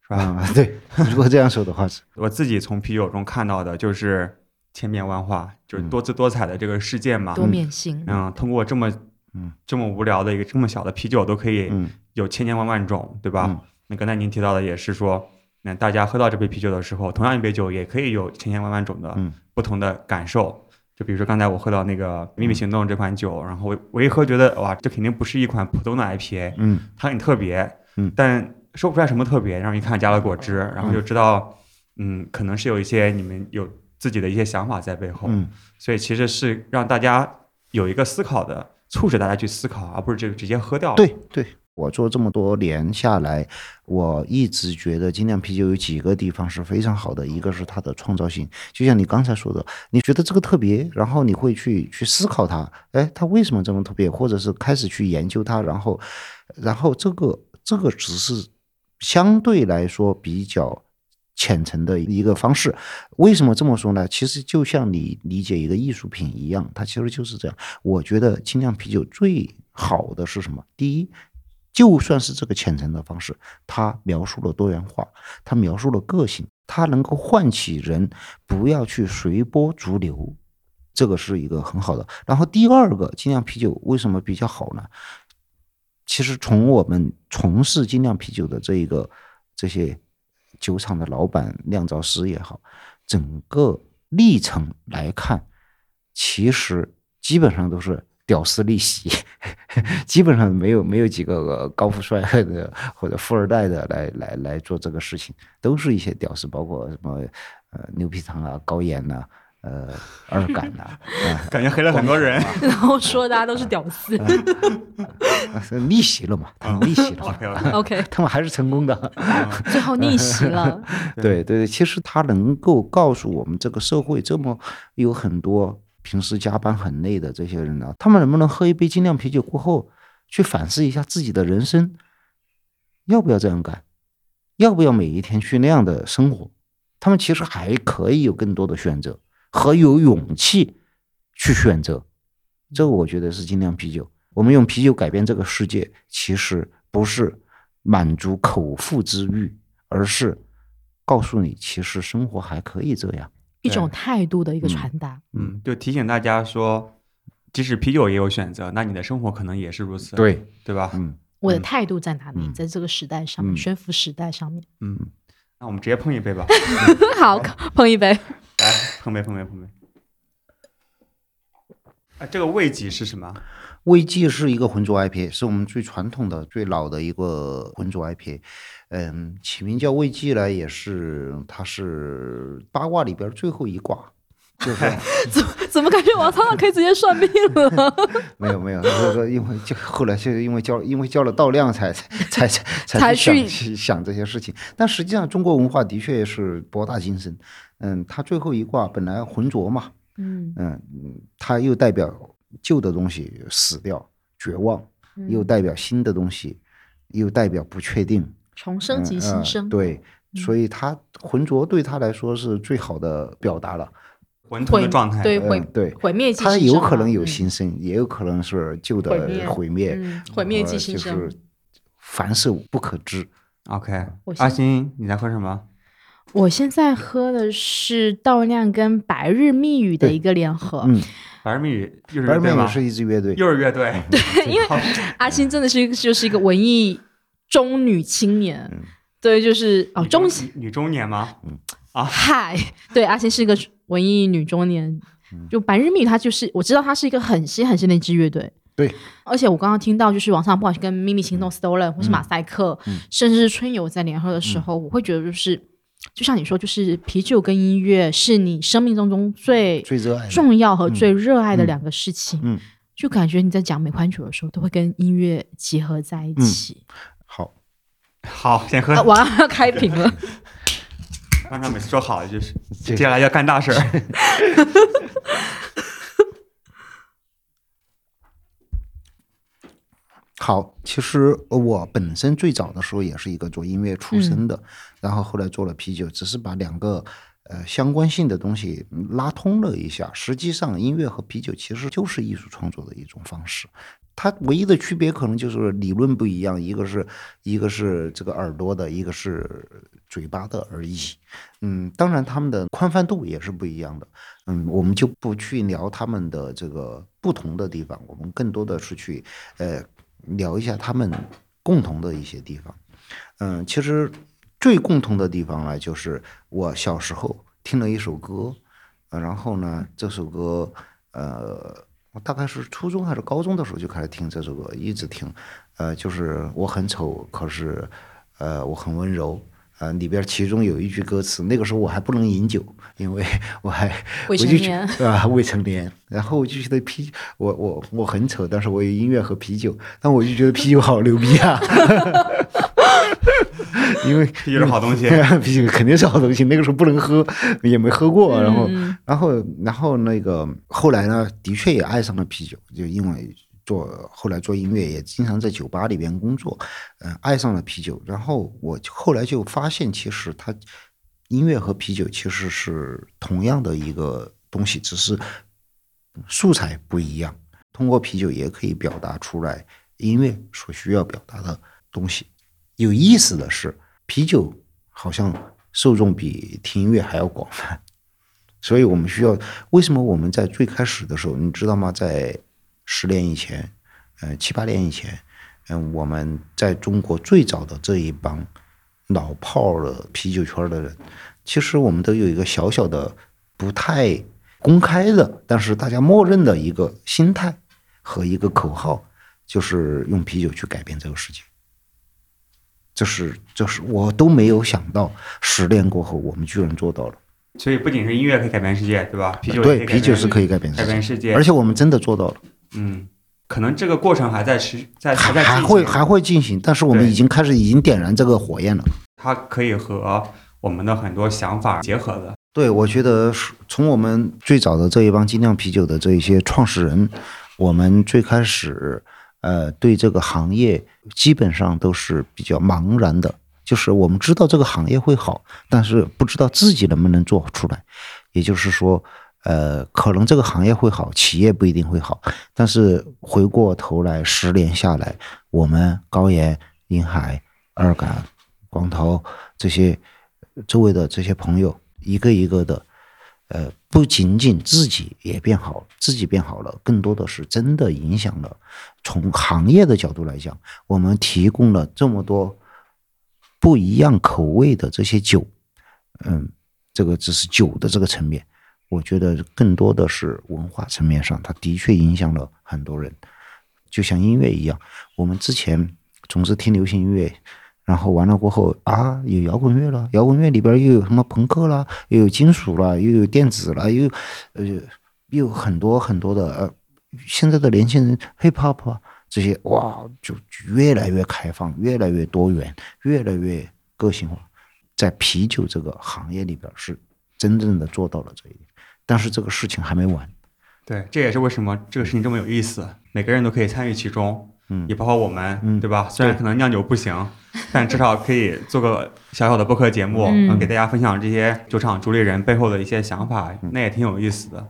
是吧？啊、对，如果这样说的话是，我自己从啤酒中看到的就是千变万化，就是多姿多彩的这个世界嘛。多面性。嗯，通过这么嗯这么无聊的一个这么小的啤酒都可以嗯有千千万万种，对吧？嗯那刚才您提到的也是说，那大家喝到这杯啤酒的时候，同样一杯酒也可以有千千万万种的嗯不同的感受。就比如说刚才我喝到那个《秘密行动》这款酒，然后我我一喝觉得哇，这肯定不是一款普通的 IPA，嗯它很特别，嗯但说不出来什么特别，然后一看加了果汁，然后就知道，嗯，可能是有一些你们有自己的一些想法在背后，嗯所以其实是让大家有一个思考的，促使大家去思考，而不是这个直接喝掉。，对对。我做这么多年下来，我一直觉得精酿啤酒有几个地方是非常好的，一个是它的创造性，就像你刚才说的，你觉得这个特别，然后你会去去思考它，哎，它为什么这么特别，或者是开始去研究它，然后，然后这个这个只是相对来说比较浅层的一个方式。为什么这么说呢？其实就像你理解一个艺术品一样，它其实就是这样。我觉得精酿啤酒最好的是什么？第一，就算是这个浅层的方式，它描述了多元化，它描述了个性，它能够唤起人不要去随波逐流，这个是一个很好的。然后第二个，精酿啤酒为什么比较好呢？其实从我们从事精酿啤酒的这一个这些酒厂的老板、酿造师也好，整个历程来看，其实基本上都是屌丝逆袭，基本上没有没有几个呃高富帅的或者富二代的来来来做这个事情，都是一些屌丝，包括什么呃牛皮糖啊、高盐呐、呃二杆呐、啊，感觉黑了很多人。然后说大家都是屌丝。啊逆袭了嘛，他们逆袭了嘛，OK 他们还是成功的。最后逆袭了。对对对，其实他能够告诉我们，这个社会这么有很多平时加班很累的这些人呢、他们能不能喝一杯精酿啤酒过后，去反思一下自己的人生，要不要这样干？要不要每一天去那样的生活？他们其实还可以有更多的选择和有勇气去选择。这个我觉得是精酿啤酒。我们用啤酒改变这个世界，其实不是满足口腹之欲，而是告诉你，其实生活还可以这样。一种态度的一个传达。嗯，就提醒大家说，即使啤酒也有选择，那你的生活可能也是如此，对，对吧？嗯，我的态度在哪里？嗯在这个时代上面，嗯悬浮时代上面。嗯，那我们直接碰一杯吧，好，碰一杯。来碰杯碰杯碰杯。啊，这个味极是什么？威记是一个浑浊 IPA，是我们最传统的、最老的一个浑浊 IPA。嗯，起名叫魏记呢，也是它是八卦里边最后一卦，就是 怎么感觉王苍苍可以直接算命了？没有没有，就是说因为就后来就是因为交因为交了道量才才才才才去去想想这些事情。但实际上中国文化的确是博大精深。嗯，它最后一卦本来浑浊嘛，嗯嗯，嗯它又代表旧的东西死掉、绝望，又代表新的东西，又代表不确定。重生及嗯呃新生，对，所以他浑浊对他来说是最好的表达了。混沌的状态。对毁嗯对。毁灭即它新生嘛有可能有嗯新生，也有可能是旧的毁灭。毁灭，嗯毁灭即生。就是凡事不可知。OK，阿先星，你在喝什么？我现在喝的是稻酿跟白日密语的一个联合，嗯，白日密语又是白日梦乐队吗？是一支乐队，又是乐队。对 因为阿星真的是一个就是一个文艺中女青年，嗯。对，就是哦中女女中年吗？啊。嗨，对，阿星是一个文艺女中年。就白日密语，它就是我知道它是一个很新很新的一支乐队，对，而且我刚刚听到就是网上不管是跟秘密行动 Stolen 或是马赛克，嗯。甚至是春游在联合的时候，我会觉得就是就像你说，就是啤酒跟音乐是你生命当中最最热爱重要和最热爱的两个事情。嗯就感觉你在讲美款酒的时候，都会跟音乐结合在一起。好，好，先喝啊，。我要要开瓶了，刚才每次说好的就是，接下来要干大事儿。好，其实我本身最早的时候也是一个做音乐出身嗯的，然后后来做了啤酒，只是把两个呃相关性的东西拉通了一下。实际上，音乐和啤酒其实就是艺术创作的一种方式。它唯一的区别可能就是理论不一样，一个是一个是这个耳朵的，一个是嘴巴的而已。嗯，当然他们的宽泛度也是不一样的。嗯，我们就不去聊他们的这个不同的地方，我们更多的是去呃聊一下他们共同的一些地方。嗯，其实最共同的地方呢，就是我小时候听了一首歌，然后呢，这首歌呃，我大概是初中还是高中的时候就开始听这首歌，一直听，呃，就是我很丑，可是呃我很温柔。呃，里边其中有一句歌词，那个时候我还不能饮酒，因为 我还未我就觉成年啊，未成年。然后我就觉得啤，我我我很丑，但是我有音乐和啤酒，但我就觉得啤酒好牛逼啊，因为啤酒是好东西 啤酒肯定是好东西。那个时候不能喝，也没喝过，然后嗯然后然后那个后来呢，的确也爱上了啤酒，就因为做后来做音乐也经常在酒吧里边工作，嗯、爱上了啤酒。然后我后来就发现，其实它音乐和啤酒其实是同样的一个东西，只是素材不一样。通过啤酒也可以表达出来音乐所需要表达的东西。有意思的是，啤酒好像受众比听音乐还要广泛，所以我们需要。为什么我们在最开始的时候，你知道吗？在十年以前，呃，七八年以前，嗯、我们在中国最早的这一帮老炮儿的啤酒圈的人，其实我们都有一个小小的、不太公开的，但是大家默认的一个心态和一个口号，就是用啤酒去改变这个世界。就是，就是我都没有想到，十年过后我们居然做到了。所以不仅是音乐可以改变世界，对吧？啤酒对，啤酒是可以改变改世界，变世界，而且我们真的做到了，嗯，可能这个过程还在持，在还还在进行还会还会进行，但是我们已经开始已经点燃这个火焰了。它可以和我们的很多想法结合的。对，我觉得是从我们最早的这一帮精酿啤酒的这一些创始人，我们最开始呃对这个行业基本上都是比较茫然的，就是我们知道这个行业会好，但是不知道自己能不能做出来。也就是说，呃，可能这个行业会好，企业不一定会好，但是回过头来十年下来，我们高岩、临海、二杆、光头这些周围的这些朋友，一个一个的，呃，不仅仅自己也变好，自己变好了，更多的是真的影响了。从行业的角度来讲，我们提供了这么多不一样口味的这些酒，嗯，这个只是酒的这个层面，我觉得更多的是文化层面上，它的确影响了很多人。就像音乐一样，我们之前总是听流行音乐，然后完了过后啊，有摇滚乐了，摇滚乐里边又有什么朋克啦，又有金属啦，又有电子啦，又呃又有很多很多的呃，现在的年轻人 hip hop 啊这些哇，就越来越开放，越来越多元，越来越个性化。在啤酒这个行业里边是真正的做到了这一点，但是这个事情还没完。对，这也是为什么这个事情这么有意思，每个人都可以参与其中，嗯也包括我们，嗯对吧？虽然可能酿酒不行，但至少可以做个小小的播客节目，嗯嗯，给大家分享这些酒厂主理人背后的一些想法，嗯那也挺有意思的。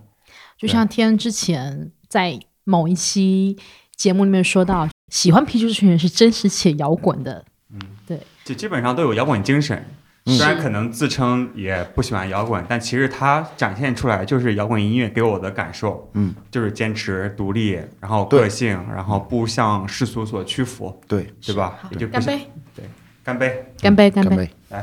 就像天之前在某一期节目里面说到，喜欢啤酒这群人是真实且摇滚的。嗯，对就基本上都有摇滚精神，嗯虽然可能自称也不喜欢摇滚，但其实它展现出来就是摇滚音乐给我的感受，嗯，就是坚持、独立，然后个性，然后不向世俗所屈服，对，对吧？也就干杯！对干杯。干杯！干杯！来！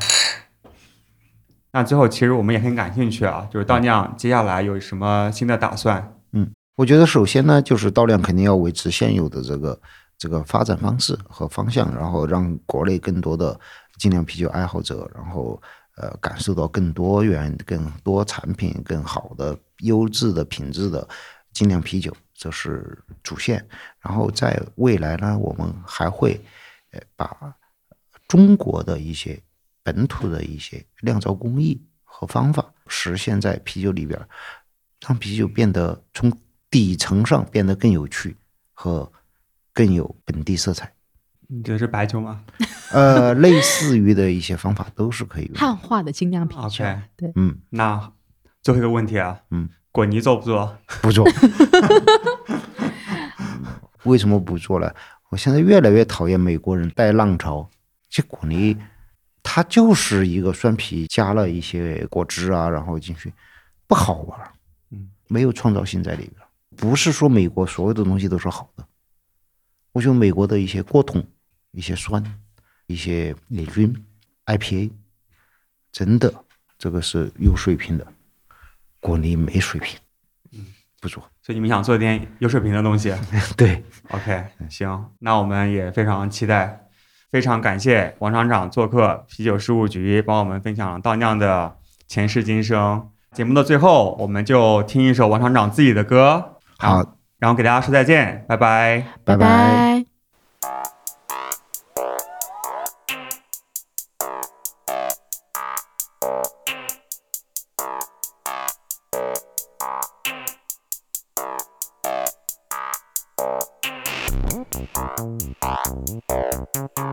那最后，其实我们也很感兴趣啊，就是倒酿接下来有什么新的打算？嗯我觉得首先呢，就是倒量肯定要维持现有的这个这个发展方式和方向，然后让国内更多的精酿啤酒爱好者，然后呃感受到更多元、更多产品、更好的优质的品质的精酿啤酒，这是主线。然后在未来呢，我们还会呃把中国的一些本土的一些酿造工艺和方法实现在啤酒里边，让啤酒变得从底层上变得更有趣和更有本地色彩。你觉得是白酒吗 呃，类似于的一些方法都是可以用的。汉化的精酿啤酒嗯，那最后一个问题啊，嗯，果泥做不做？不做。为什么不做了？我现在越来越讨厌美国人带浪潮。这果泥，它就是一个酸啤加了一些果汁啊，然后进去，不好玩儿。嗯，没有创造性在里边儿。不是说美国所有的东西都是好的，我觉得美国的一些过桶、一些酸、一些美菌 IPA，真的这个是有水平的，果泥没水平，嗯不做。所以你们想做点有水平的东西 对，？OK，行，那我们也非常期待，非常感谢王厂长做客啤酒事务局，帮我们分享了倒酿的前世今生。节目的最后，我们就听一首王厂长自己的歌，好，然后给大家说再见，拜拜。拜拜。拜。Thank you.